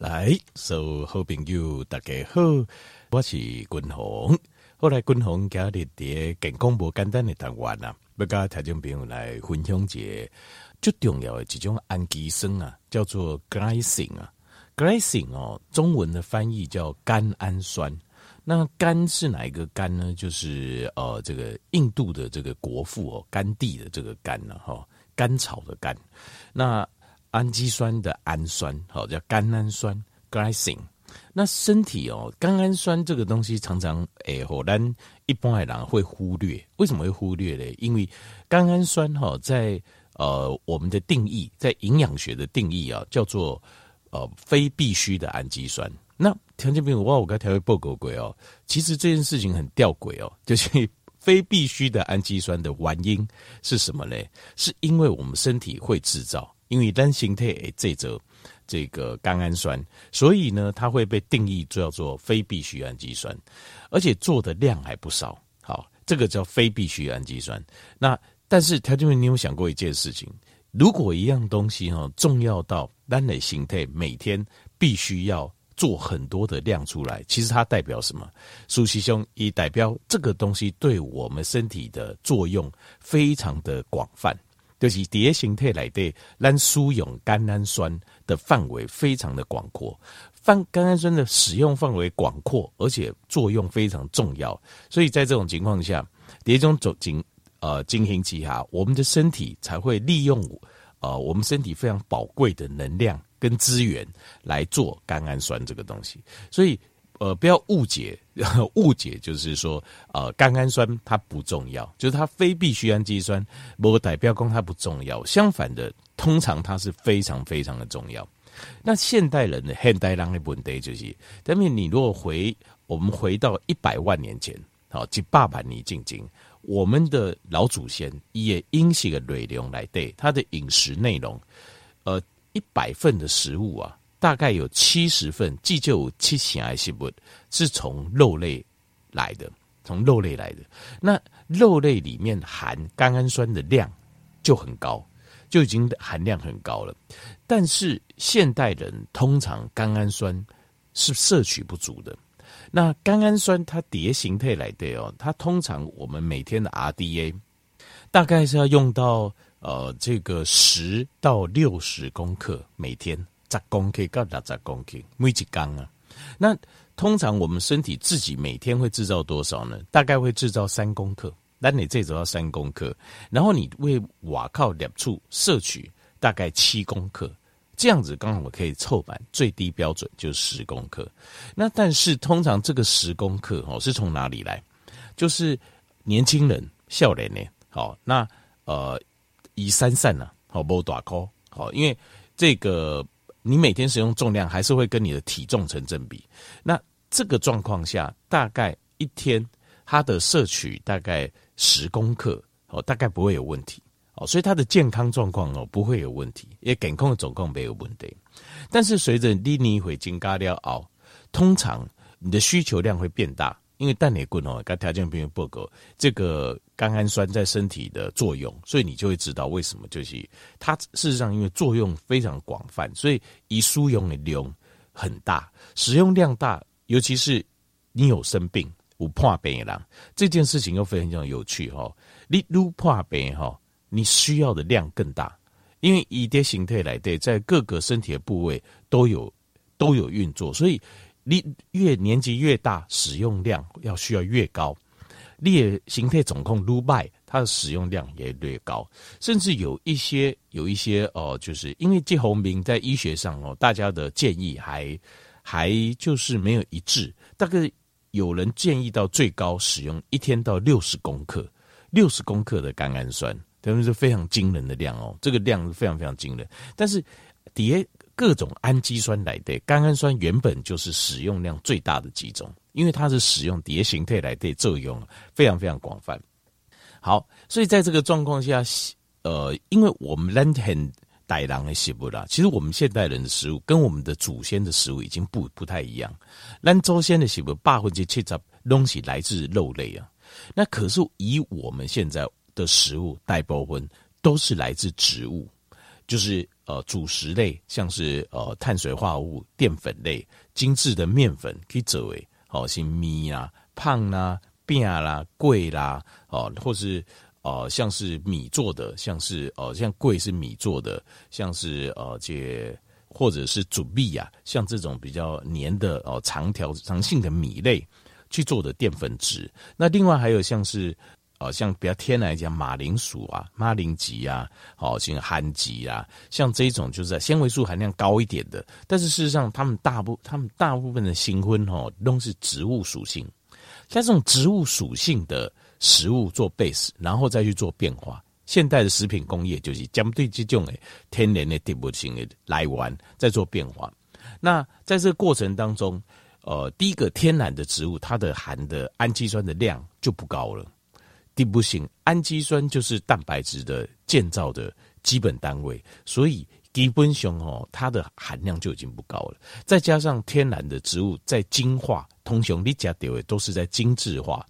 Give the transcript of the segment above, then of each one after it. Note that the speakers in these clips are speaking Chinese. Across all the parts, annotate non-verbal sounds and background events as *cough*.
来，所有好朋友大家好，我是君鸿。后来君鸿今日伫健康无简单的单元啊，要甲听众朋友来分享一个最重要的几种氨基酸啊，叫做 glycine 啊，glycine 哦，中文的翻译叫甘氨酸。那甘是哪一个甘呢？就是呃，这个印度的这个国父哦，甘地的这个甘呢，哈，甘草的甘。那氨基酸的氨酸，好叫甘氨酸 glycine。那身体哦，甘氨酸这个东西常常诶，好咱一般的人会忽略。为什么会忽略呢？因为甘氨酸哈，在呃我们的定义，在营养学的定义啊，叫做呃非必需的氨基酸。那条件比如我我刚才会报告过哦，其实这件事情很吊诡哦，*laughs* 就是非必需的氨基酸的原因是什么呢？是因为我们身体会制造。因为单形态诶，这则这个甘氨酸，所以呢，它会被定义叫做非必需氨基酸，而且做的量还不少。好，这个叫非必需氨基酸。那但是，条件员，你有想过一件事情？如果一样东西哈，重要到单类形态每天必须要做很多的量出来，其实它代表什么？苏西兄，以代表这个东西对我们身体的作用非常的广泛。就是蝶形态来的，让输用甘氨酸的范围非常的广阔，放甘氨酸的使用范围广阔，而且作用非常重要。所以在这种情况下，蝶中走进呃进行其哈，我们的身体才会利用呃我们身体非常宝贵的能量跟资源来做甘氨酸这个东西。所以。呃，不要误解，*laughs* 误解就是说，呃，甘氨酸它不重要，就是它非必需氨基酸，不代表说它不重要。相反的，通常它是非常非常的重要。那现代人的现代人的问题就是，但是你如果回我们回到一百万年前，好，即八百年进京，我们的老祖先也因这个内容来对他的饮食内容，呃，一百份的食物啊。大概有七十份，既就七型癌细胞是从肉类来的，从肉类来的。那肉类里面含甘氨酸的量就很高，就已经含量很高了。但是现代人通常甘氨酸是摄取不足的。那甘氨酸它叠形态来的哦，它通常我们每天的 RDA 大概是要用到呃这个十到六十公克每天。十公克到六十公克，每一缸啊。那通常我们身体自己每天会制造多少呢？大概会制造三公克。那你这时候要三公克，然后你为瓦靠两处摄取大概七公克，这样子刚好我可以凑满最低标准就是十公克。那但是通常这个十公克哦是从哪里来？就是年轻人笑脸呢。好，那呃以三散呢，好不大颗好，因为这个。你每天使用重量还是会跟你的体重成正比，那这个状况下，大概一天它的摄取大概十公克哦，大概不会有问题哦，所以它的健康状况哦不会有问题，也健康的总共没有问题。但是随着你年岁增加了熬，通常你的需求量会变大。因为氮内棍哦，跟条件比如报告这个甘氨酸在身体的作用，所以你就会知道为什么就是它事实上因为作用非常广泛，所以一输用的量很大，使用量大，尤其是你有生病，有破病的人，这件事情又非常有趣哈。你如破病哈，你需要的量更大，因为以的形态来对，在各个身体的部位都有都有运作，所以。你越年纪越大，使用量要需要越高。你的形态总控撸拜，它的使用量也略高。甚至有一些有一些哦、就是因为季红明在医学上哦，大家的建议还还就是没有一致。大概有人建议到最高使用一天到六十公克，六十公克的甘氨酸，等于是非常惊人的量哦。这个量是非常非常惊人，但是底下。各种氨基酸来的甘氨酸原本就是使用量最大的几种，因为它是使用蝶形态来的作用非常非常广泛。好，所以在这个状况下，呃，因为我们人很歹狼的食物啦，其实我们现代人的食物跟我们的祖先的食物已经不不太一样。咱祖先的食物百分之七十东西来自肉类啊，那可是以我们现在的食物大部分都是来自植物，就是。呃主食类，像是呃碳水化合物、淀粉类、精致的面粉可以作为哦，像米啦、胖啦、饼啦、粿啦，哦，或是呃像是米做的，像是呃像粿是米做的，像是呃这或者是煮米呀，像这种比较黏的哦、长条长性的米类去做的淀粉质。那另外还有像是。哦，像比较天然来讲，马铃薯啊、马铃薯啊，好像番薯啊，像这种就是纤维素含量高一点的。但是事实上，他们大部他们大部分的新婚哦，都是植物属性。像这种植物属性的食物做 base，然后再去做变化。现代的食品工业就是将对这种诶天然的植物性的来源，再做变化。那在这个过程当中，呃，第一个天然的植物，它的含的氨基酸的量就不高了。第不行，氨基酸就是蛋白质的建造的基本单位，所以基本上哦，它的含量就已经不高了。再加上天然的植物在精化，通常你加的都是在精致化，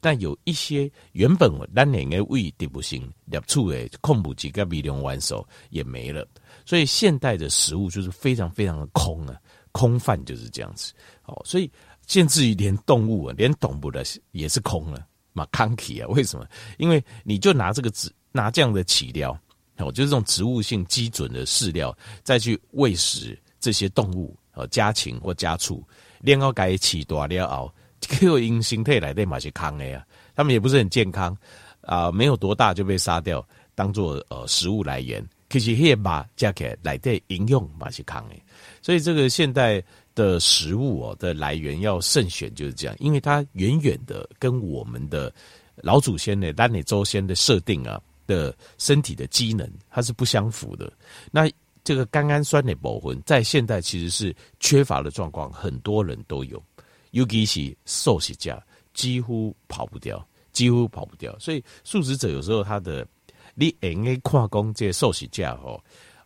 但有一些原本咱两个胃的不行，两处诶控补几个微量元素也没了，所以现代的食物就是非常非常的空啊，空泛就是这样子。哦，所以甚至于连动物啊，连动物的也是空了。马康奇啊？*laughs* 为什么？因为你就拿这个植拿这样的饲料，哦，就是这种植物性基准的饲料，再去喂食这些动物，呃，家禽或家畜，然后改起大了后，结果因形态来的嘛是康的呀，他们也不是很健康啊，没有多大就被杀掉，当做呃食物来源。可是那马加起来来的营养嘛是康的，所以这个现代。的食物哦的来源要慎选，就是这样，因为它远远的跟我们的老祖先的丹尼周先的设定啊的身体的机能，它是不相符的。那这个甘氨酸的保魂在现代其实是缺乏的状况，很多人都有，尤其是素食者几乎跑不掉，几乎跑不掉。所以素食者有时候他的你 N A 跨工这些素食者哦，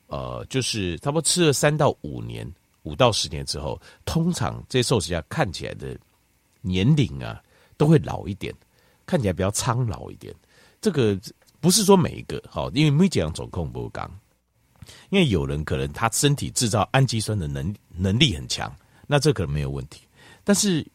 呃，就是差不多吃了三到五年。五到十年之后，通常这些素食家看起来的年龄啊，都会老一点，看起来比较苍老一点。这个不是说每一个好，因为没这样总控不刚。因为有人可能他身体制造氨基酸的能能力很强，那这可能没有问题。但是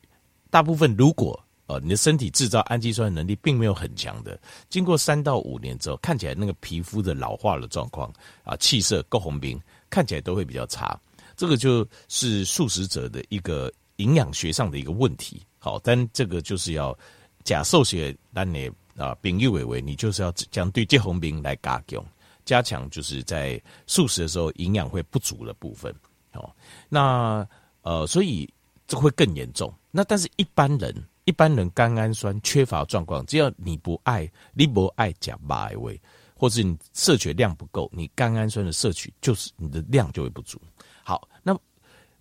大部分如果呃你的身体制造氨基酸的能力并没有很强的，经过三到五年之后，看起来那个皮肤的老化的状况啊，气色、够红兵，看起来都会比较差。这个就是素食者的一个营养学上的一个问题，好，但这个就是要假设些那你啊，丙玉伟伟，你就是要将对结红兵来加强，加强就是在素食的时候营养会不足的部分，哦，那呃，所以这会更严重。那但是一般人，一般人甘氨酸缺乏状况，只要你不爱，你不爱加八位，或是你摄取量不够，你甘氨酸的摄取就是你的量就会不足。好，那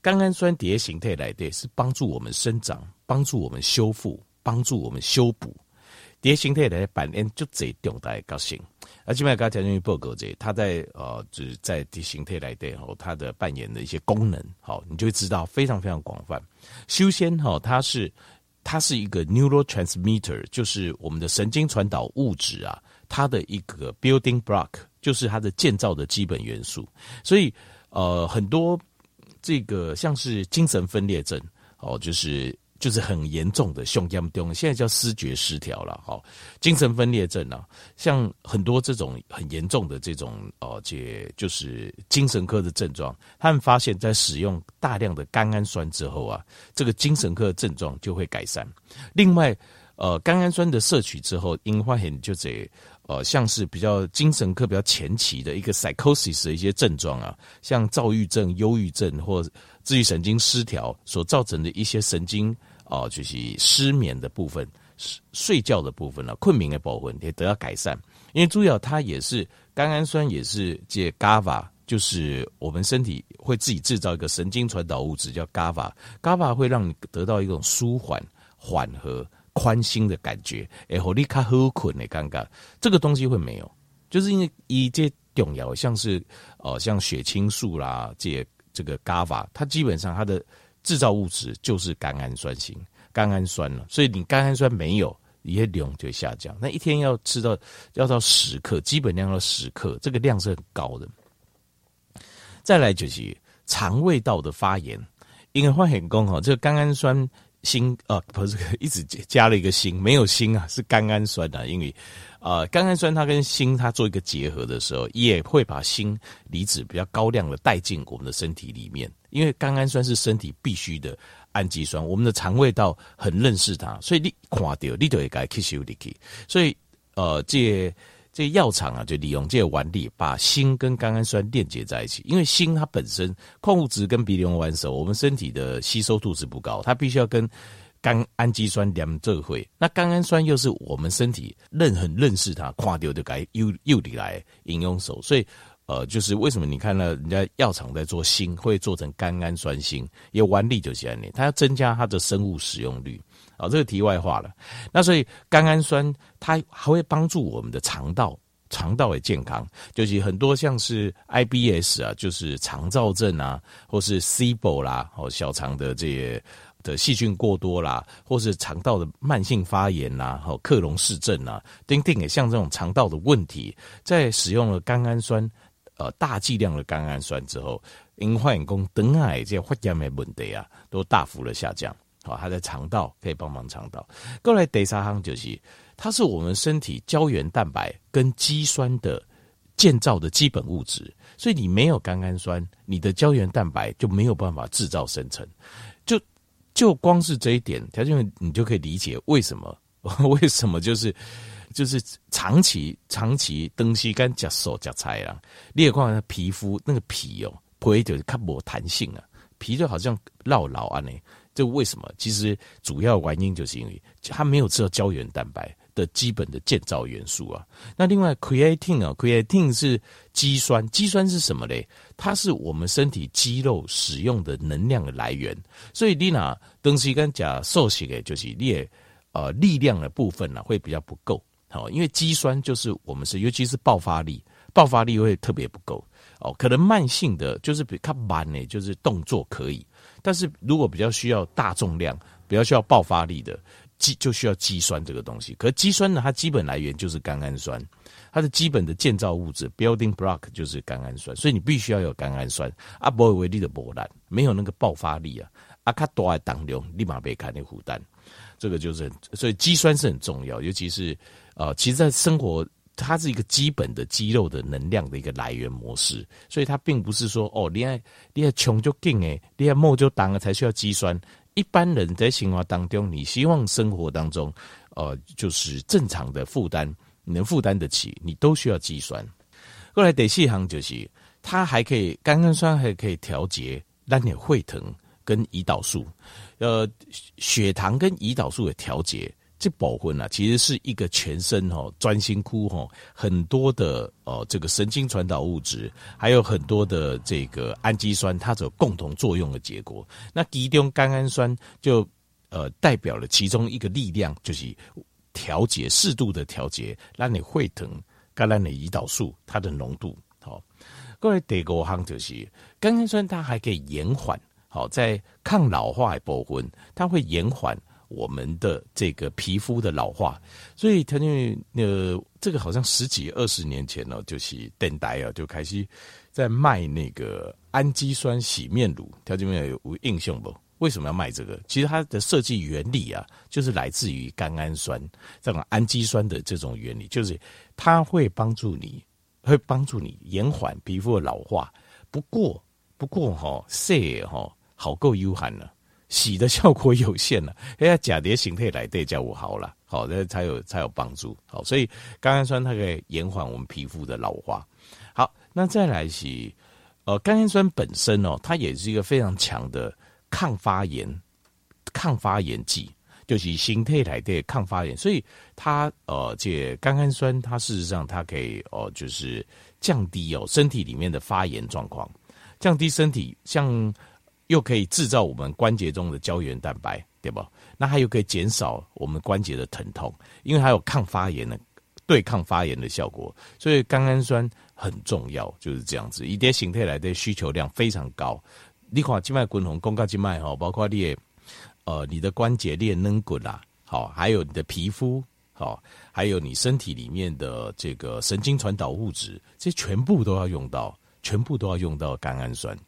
甘氨酸叠形态来的是帮助我们生长，帮助我们修复，帮助我们修补。蝶形态来扮演就最重大的角色。而且麦刚才讲报告这，他在呃就是在蝶形态来的后，他的扮演的一些功能，好，你就会知道非常非常广泛。修仙哈，它是它是一个 neurotransmitter，就是我们的神经传导物质啊，它的一个 building block，就是它的建造的基本元素，所以。呃，很多这个像是精神分裂症，哦，就是就是很严重的胸腔，现在叫思觉失调了，哈，精神分裂症啊，像很多这种很严重的这种哦，这就是精神科的症状，他们发现，在使用大量的甘氨酸之后啊，这个精神科的症状就会改善。另外，呃，甘氨酸的摄取之后，因发现就这。呃，像是比较精神科比较前期的一个 psychosis 的一些症状啊，像躁郁症、忧郁症或自律神经失调所造成的一些神经啊、就是失眠的部分、睡睡觉的部分啊，困眠的部分也得到改善。因为主要它也是甘氨酸，也是借 GABA，就是我们身体会自己制造一个神经传导物质叫 GABA，GABA 会让你得到一种舒缓、缓和。宽心的感觉，哎，好你卡好困的尴尬，这个东西会没有，就是因为一些重要，像是呃，像血清素啦，这这个 GABA，它基本上它的制造物质就是甘氨酸型，甘氨酸了，所以你甘氨酸没有，你的量就下降。那一天要吃到要到十克，基本量要十克，这个量是很高的。再来就是肠胃道的发炎，因为发现讲哈，这个甘氨酸锌啊，不是 *laughs* 一直加了一个锌，没有锌啊，是甘氨酸啊，因为。呃，甘氨酸它跟锌它做一个结合的时候，也会把锌离子比较高量的带进我们的身体里面。因为甘氨酸是身体必须的氨基酸，我们的肠胃道很认识它，所以你看到你就会该吸收进去。所以呃，这这药厂啊，就利用这个丸粒，把锌跟甘氨酸链接在一起。因为锌它本身矿物质跟鼻硫烷手，我们身体的吸收度是不高，它必须要跟。甘氨基酸两这会，那甘氨酸又是我们身体认很认识它，跨掉就该又又得来饮用手，所以呃，就是为什么你看到人家药厂在做锌，会做成甘氨酸锌，也原理就是这样，它要增加它的生物使用率。好，这个题外话了。那所以甘氨酸它还会帮助我们的肠道，肠道的健康，就是很多像是 IBS 啊，就是肠躁症啊，或是 SIBO 啦，哦，小肠的这些。的细菌过多啦，或是肠道的慢性发炎呐，好克隆氏症呐，等等，像这种肠道的问题，在使用了甘氨酸，呃，大剂量的甘氨酸之后，因化验工等癌这些发炎的问题啊，都大幅的下降。好，它在肠道可以帮忙肠道。过来第三项就是，它是我们身体胶原蛋白跟肌酸的建造的基本物质，所以你没有甘氨酸，你的胶原蛋白就没有办法制造生成。就就光是这一点，条件你就可以理解为什么？*laughs* 为什么就是就是长期长期东西干夹手夹菜啦，你也看皮肤那个皮哦，皮就是较没弹性啊，皮就好像绕绕啊呢。这为什么？其实主要原因就是因为它没有吃到胶原蛋白的基本的建造元素啊。那另外 creatine 啊，creatine 是肌酸，肌酸是什么嘞？它是我们身体肌肉使用的能量的来源。所以你拿东西跟讲瘦些的，就是你也呃力量的部分呢、啊、会比较不够。好，因为肌酸就是我们是尤其是爆发力，爆发力会特别不够哦。可能慢性的就是比较慢呢，就是动作可以。但是如果比较需要大重量、比较需要爆发力的肌，就需要肌酸这个东西。可肌酸呢，它基本来源就是甘氨酸，它的基本的建造物质 （building block） 就是甘氨酸，所以你必须要有甘氨酸。啊，不会为力的波澜，没有那个爆发力啊，啊，卡多爱当量，立马被看那负担。这个就是，所以肌酸是很重要，尤其是呃，其实，在生活。它是一个基本的肌肉的能量的一个来源模式，所以它并不是说哦，你爱你爱穷就劲诶，你爱冒就当了才需要肌酸。一般人在生活当中，你希望生活当中，呃，就是正常的负担，能负担得起，你都需要肌酸。后来第四行就是，它还可以甘氨酸还可以调节让你会疼跟胰岛素，呃，血糖跟胰岛素的调节。这保分啊，其实是一个全身哦，专心哭吼，很多的哦，这个神经传导物质，还有很多的这个氨基酸，它有共同作用的结果。那其中甘氨酸就呃代表了其中一个力量，就是调节适度的调节，让你会疼，跟让你胰岛素它的浓度好。各位第五项就是甘氨酸，它还可以延缓好在抗老化的部分，它会延缓。我们的这个皮肤的老化，所以他就呃，这个好像十几二十年前呢，就是电台啊，就开始在卖那个氨基酸洗面乳。他这边有有印象不？为什么要卖这个？其实它的设计原理啊，就是来自于甘氨酸这种氨基酸的这种原理，就是它会帮助你，会帮助你延缓皮肤的老化。不过，不过哈，洗哈好够悠闲了。洗的效果有限了，*laughs* 哎呀，假蝶形态来对叫我好了，好，那才有才有帮助，好，所以甘氨酸它可以延缓我们皮肤的老化。好，那再来洗，呃，甘氨酸本身哦，它也是一个非常强的抗发炎、抗发炎剂，就是形态来对抗发炎，所以它呃，这甘氨酸它事实上它可以哦、就是降低哦身体里面的发炎状况，降低身体像。又可以制造我们关节中的胶原蛋白，对吧？那它又可以减少我们关节的疼痛，因为它有抗发炎的、对抗发炎的效果。所以甘氨酸很重要，就是这样子。一点形态来的需求量非常高。你看静脉滚红、肱杆静脉哈，包括你呃你的关节链能骨啦，好，还有你的皮肤，好，还有你身体里面的这个神经传导物质，这全部都要用到全部都要用到甘氨酸。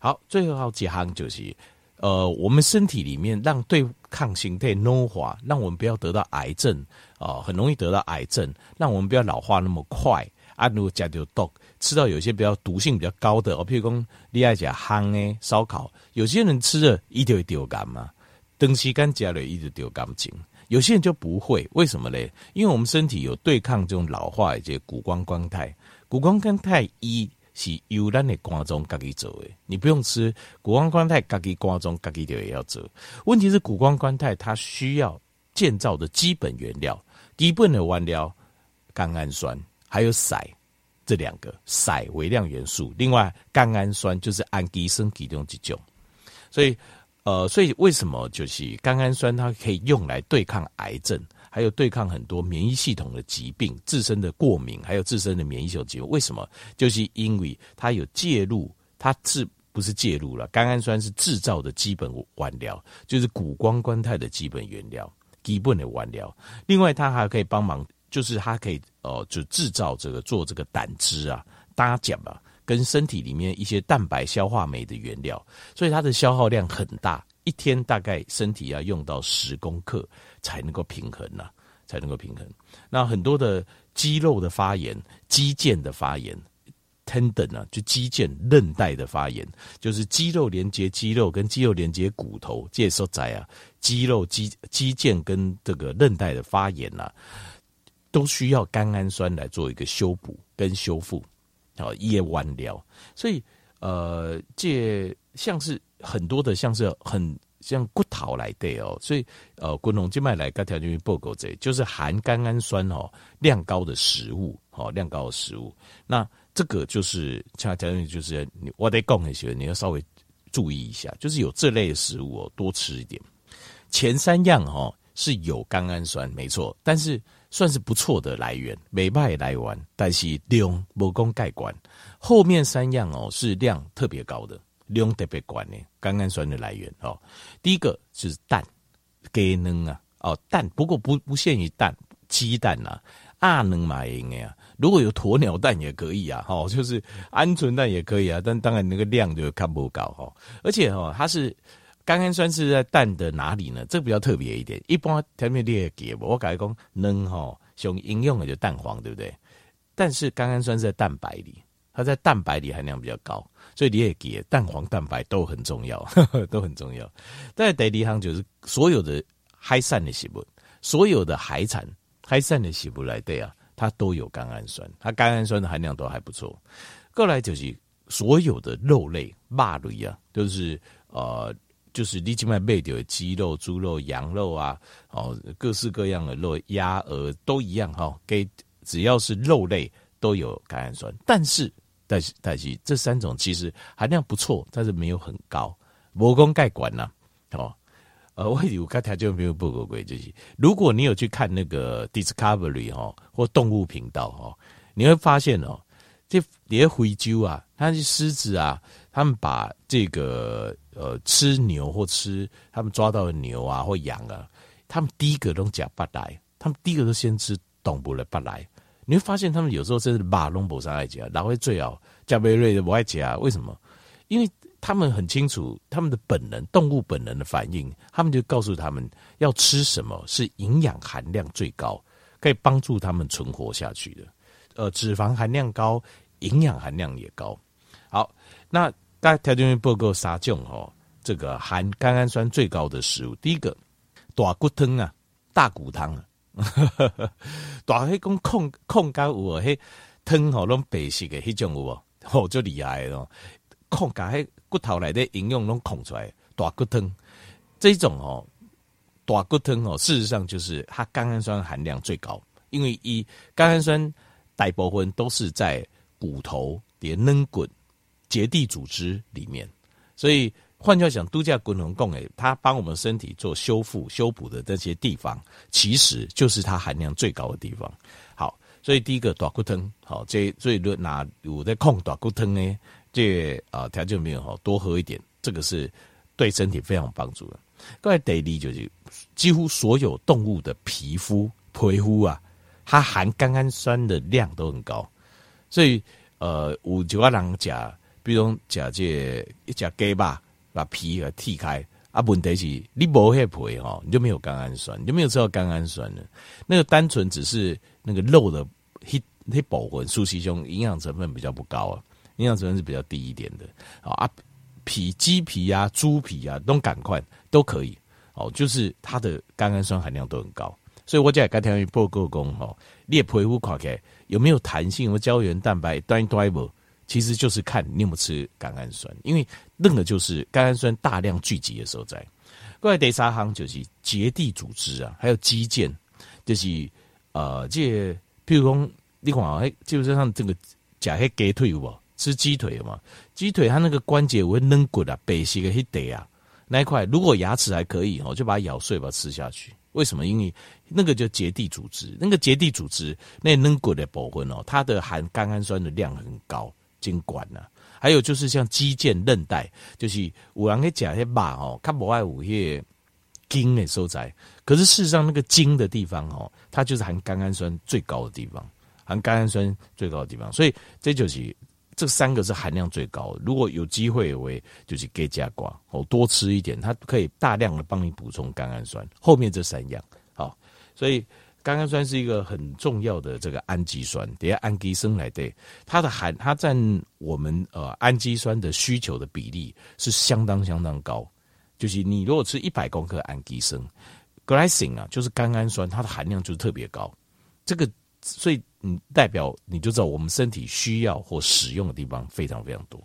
好，最后好几行就是，呃，我们身体里面让对抗形态老化，让我们不要得到癌症啊、呃，很容易得到癌症，让我们不要老化那么快。啊，如果加丢毒，吃到有些比较毒性比较高的，哦，譬如讲你爱讲烘诶烧烤，有些人吃了一丢丢干嘛，东西干加了一直丢干净，有些人就不会，为什么嘞？因为我们身体有对抗这种老化以及谷胱甘肽，谷胱甘肽一是由咱的肝脏自己做的，你不用吃谷胱甘肽，自己肝脏自己就也要做。问题是谷胱甘肽它需要建造的基本原料，基本的原料甘氨酸。还有硒，这两个硒微量元素，另外甘氨酸就是氨基酸其中一种，所以呃，所以为什么就是甘氨酸它可以用来对抗癌症，还有对抗很多免疫系统的疾病、自身的过敏，还有自身的免疫系统疾病？为什么？就是因为它有介入，它是不是介入了？甘氨酸是制造的基本原料，就是谷胱甘肽的基本原料，基本的原料。另外，它还可以帮忙。就是它可以哦，就制造这个做这个胆汁啊、搭钾啊，跟身体里面一些蛋白消化酶的原料，所以它的消耗量很大，一天大概身体要用到十公克才能够平衡呐、啊，才能够平衡。那很多的肌肉的发炎、肌腱的发炎，tendon 啊，就肌腱韧带的发炎，就是肌肉连接肌肉跟肌肉连接骨头，这时候在啊，肌肉肌肌腱跟这个韧带的发炎呐、啊。都需要甘氨酸来做一个修补跟修复，好，叶弯疗。所以，呃，这像是很多的，像是很像骨头来的哦。所以，呃，滚龙静脉来个条件报告这，就是含甘氨酸哦量高的食物，哦量高的食物。那这个就是恰恰就是你我得讲一些，你要稍微注意一下，就是有这类的食物哦，多吃一点。前三样哦是有甘氨酸，没错，但是。算是不错的来源，没败来源，但是量无讲盖管。后面三样哦是量特别高的，量特别高的甘氨酸的来源哦。第一个是蛋，鸡卵啊，哦蛋，不过不不限于蛋，鸡蛋啊，鸭卵嘛应该啊，如果有鸵鸟蛋也可以啊，哦就是鹌鹑蛋也可以啊，但当然那个量就看不高哈，而且哦它是。甘氨酸是在蛋的哪里呢？这比较特别一点。一般前面列给我改讲能哈，用应用的就蛋黄，对不对？但是甘氨酸是在蛋白里，它在蛋白里含量比较高，所以你也给蛋黄蛋白都很重要，*laughs* 都很重要。但第二行就是所有的海产的食物，所有的海产海产的食物来对啊，它都有甘氨酸，它甘氨酸的含量都还不错。过来就是所有的肉类、肉类啊，都、就是呃。就是你今麦卖掉的鸡肉、猪肉、羊肉啊，哦，各式各样的肉，鸭、鹅都一样哈。给只要是肉类都有甘氨酸，但是但是但是这三种其实含量不错，但是没有很高。魔功盖管呐，哦，呃，我有刚才就没有报告过，就是如果你有去看那个 Discovery 哈或动物频道哈，你会发现哦，这连非洲啊，那些狮子啊。他们把这个呃吃牛或吃他们抓到的牛啊或羊啊，他们第一个都讲不来，他们第一个都先吃动物的不来。你会发现他们有时候真是马龙博上爱讲，然后最好加贝瑞的不爱讲，为什么？因为他们很清楚他们的本能，动物本能的反应，他们就告诉他们要吃什么是营养含量最高，可以帮助他们存活下去的。呃，脂肪含量高，营养含量也高。好，那。大家条件报告三种哦，这个含甘氨酸最高的食物，第一个大骨汤啊，大骨汤啊，*laughs* 大黑公控控干有迄汤吼，拢白色的迄种有无？吼就厉害咯，控甲迄骨头内的营养拢控出来，大骨汤这种哦，大骨汤哦，事实上就是它甘氨酸含量最高，因为一甘氨酸大部分都是在骨头的软骨。结缔组织里面，所以换句话讲，度假滚轮贡诶，它帮我们身体做修复、修补的这些地方，其实就是它含量最高的地方。好，所以第一个大骨汤，好，这所以拿有在控大骨汤呢，这啊条件没有好，多喝一点，这个是对身体非常有帮助的。各位第二就是，几乎所有动物的皮肤、皮肤啊，它含甘氨酸的量都很高，所以。呃，有几个人吃，比如讲吃这一只鸡吧，把皮给剔开。啊，问题是你无迄皮哈，你就没有甘氨酸，你就没有吃到甘氨酸了。那个单纯只是那个肉的迄迄部分，素西胸营养成分比较不高啊，营养成分是比较低一点的。啊，皮鸡皮啊、猪皮啊，都赶快都可以。哦，就是它的甘氨酸含量都很高。所以我讲刚才报告讲吼，你的皮肤看起来有没有弹性，有没有胶原蛋白，端一端不？其实就是看你有没有吃甘氨酸，因为那个就是甘氨酸大量聚集的时候在。过来第三行就是结缔组织啊，还有肌腱，就是呃，这譬如讲你看哎，就是像这个假黑鸡腿有无？吃鸡腿嘛，鸡腿它那个关节会嫩骨啊，白皙的迄块啊，那一块如果牙齿还可以哦，就把它咬碎，把它吃下去。为什么？因为那个叫结缔组织，那个结缔组织那嫩骨的部分哦，它的含甘氨酸的量很高。筋管呐，还有就是像肌腱、韧带，就是有人去讲些肉哦，它不爱有些筋的所在。可是事实上，那个筋的地方哦，它就是含甘氨酸最高的地方，含甘氨酸最高的地方。所以这就是这三个是含量最高的。如果有机会，为就是给加瓜哦，多吃一点，它可以大量的帮你补充甘氨酸。后面这三样好，所以。甘氨酸是一个很重要的这个氨基酸，等下氨基酸来对它的含，它占我们呃氨基酸的需求的比例是相当相当高。就是你如果吃一百公克氨基酸，glycine 啊，就是甘氨酸，它的含量就是特别高。这个所以你代表你就知道我们身体需要或使用的地方非常非常多。